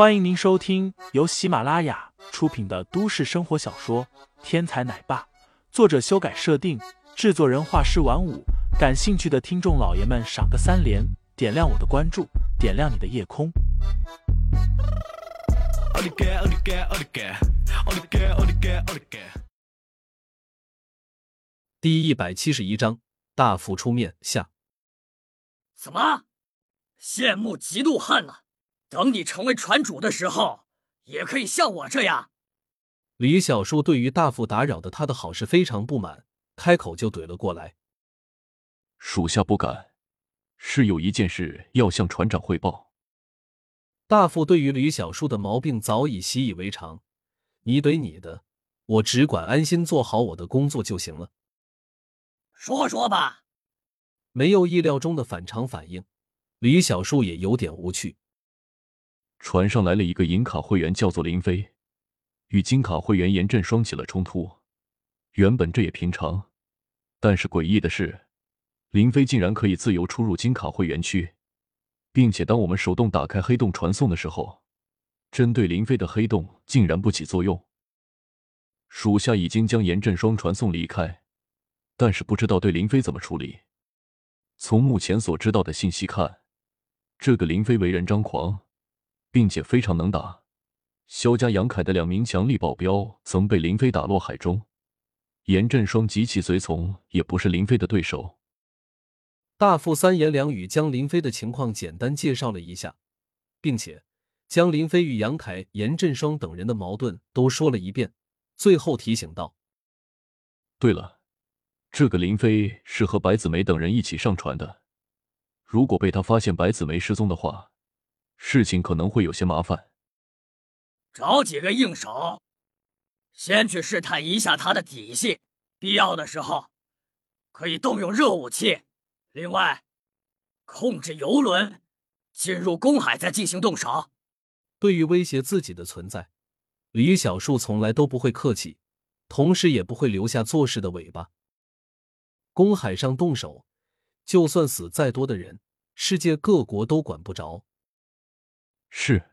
欢迎您收听由喜马拉雅出品的都市生活小说《天才奶爸》，作者修改设定，制作人画师晚舞。感兴趣的听众老爷们，赏个三连，点亮我的关注，点亮你的夜空。第一百七十一章，大副出面下。什么，羡慕嫉妒恨了？等你成为船主的时候，也可以像我这样。李小树对于大副打扰的他的好事非常不满，开口就怼了过来：“属下不敢，是有一件事要向船长汇报。”大副对于李小树的毛病早已习以为常，你怼你的，我只管安心做好我的工作就行了。说说吧。没有意料中的反常反应，李小树也有点无趣。船上来了一个银卡会员，叫做林飞，与金卡会员严振双起了冲突。原本这也平常，但是诡异的是，林飞竟然可以自由出入金卡会员区，并且当我们手动打开黑洞传送的时候，针对林飞的黑洞竟然不起作用。属下已经将严振双传送离开，但是不知道对林飞怎么处理。从目前所知道的信息看，这个林飞为人张狂。并且非常能打，萧家杨凯的两名强力保镖曾被林飞打落海中，严振双及其随从也不是林飞的对手。大副三言两语将林飞的情况简单介绍了一下，并且将林飞与杨凯、严振双等人的矛盾都说了一遍，最后提醒道：“对了，这个林飞是和白子梅等人一起上船的，如果被他发现白子梅失踪的话。”事情可能会有些麻烦，找几个硬手，先去试探一下他的底细，必要的时候可以动用热武器。另外，控制游轮进入公海再进行动手。对于威胁自己的存在，李小树从来都不会客气，同时也不会留下做事的尾巴。公海上动手，就算死再多的人，世界各国都管不着。是，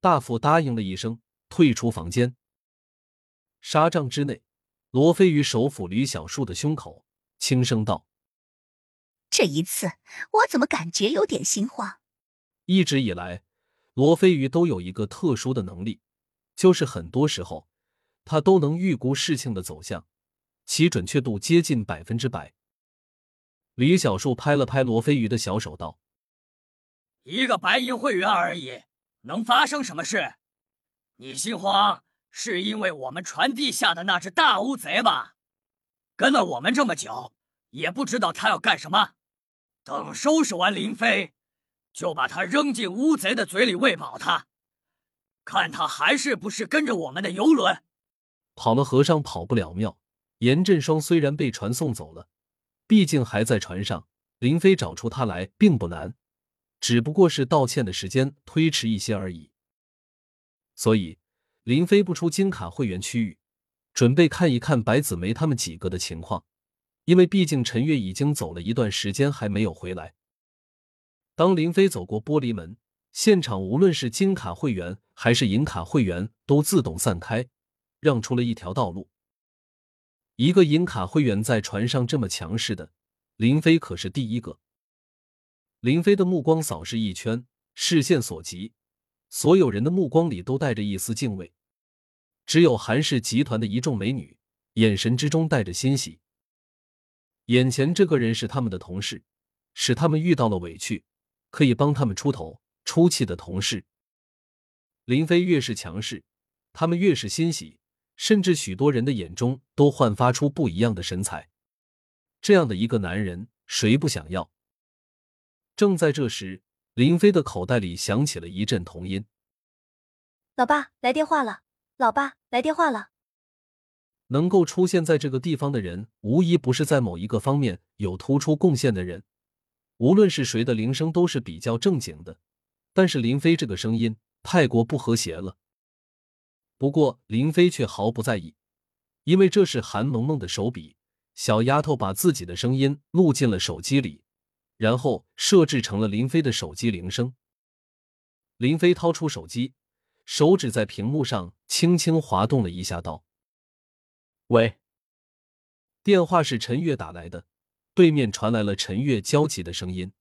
大副答应了一声，退出房间。纱帐之内，罗非鱼手抚李小树的胸口，轻声道：“这一次，我怎么感觉有点心慌？”一直以来，罗非鱼都有一个特殊的能力，就是很多时候他都能预估事情的走向，其准确度接近百分之百。李小树拍了拍罗非鱼的小手，道。一个白银会员而已，能发生什么事？你心慌是因为我们船地下的那只大乌贼吧？跟了我们这么久，也不知道他要干什么。等收拾完林飞，就把他扔进乌贼的嘴里喂饱他，看他还是不是跟着我们的游轮。跑了和尚跑不了庙。严振双虽然被传送走了，毕竟还在船上。林飞找出他来并不难。只不过是道歉的时间推迟一些而已，所以林飞不出金卡会员区域，准备看一看白子梅他们几个的情况，因为毕竟陈月已经走了一段时间还没有回来。当林飞走过玻璃门，现场无论是金卡会员还是银卡会员都自动散开，让出了一条道路。一个银卡会员在船上这么强势的，林飞可是第一个。林飞的目光扫视一圈，视线所及，所有人的目光里都带着一丝敬畏，只有韩氏集团的一众美女眼神之中带着欣喜。眼前这个人是他们的同事，使他们遇到了委屈可以帮他们出头出气的同事。林飞越是强势，他们越是欣喜，甚至许多人的眼中都焕发出不一样的神采。这样的一个男人，谁不想要？正在这时，林飞的口袋里响起了一阵童音：“老爸来电话了，老爸来电话了。”能够出现在这个地方的人，无疑不是在某一个方面有突出贡献的人。无论是谁的铃声都是比较正经的，但是林飞这个声音太过不和谐了。不过林飞却毫不在意，因为这是韩萌萌的手笔，小丫头把自己的声音录进了手机里。然后设置成了林飞的手机铃声。林飞掏出手机，手指在屏幕上轻轻滑动了一下，道：“喂。”电话是陈月打来的，对面传来了陈月焦急的声音：“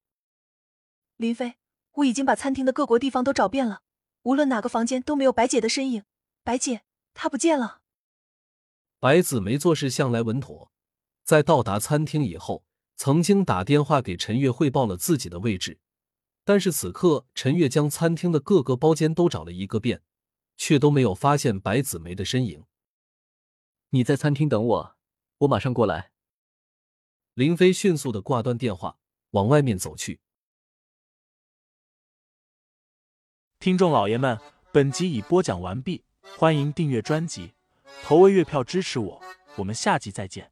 林飞，我已经把餐厅的各国地方都找遍了，无论哪个房间都没有白姐的身影。白姐，她不见了。”白子梅做事向来稳妥，在到达餐厅以后，曾经打电话给陈月汇报了自己的位置，但是此刻陈月将餐厅的各个包间都找了一个遍，却都没有发现白子梅的身影。你在餐厅等我。我马上过来。林飞迅速的挂断电话，往外面走去。听众老爷们，本集已播讲完毕，欢迎订阅专辑，投喂月票支持我，我们下集再见。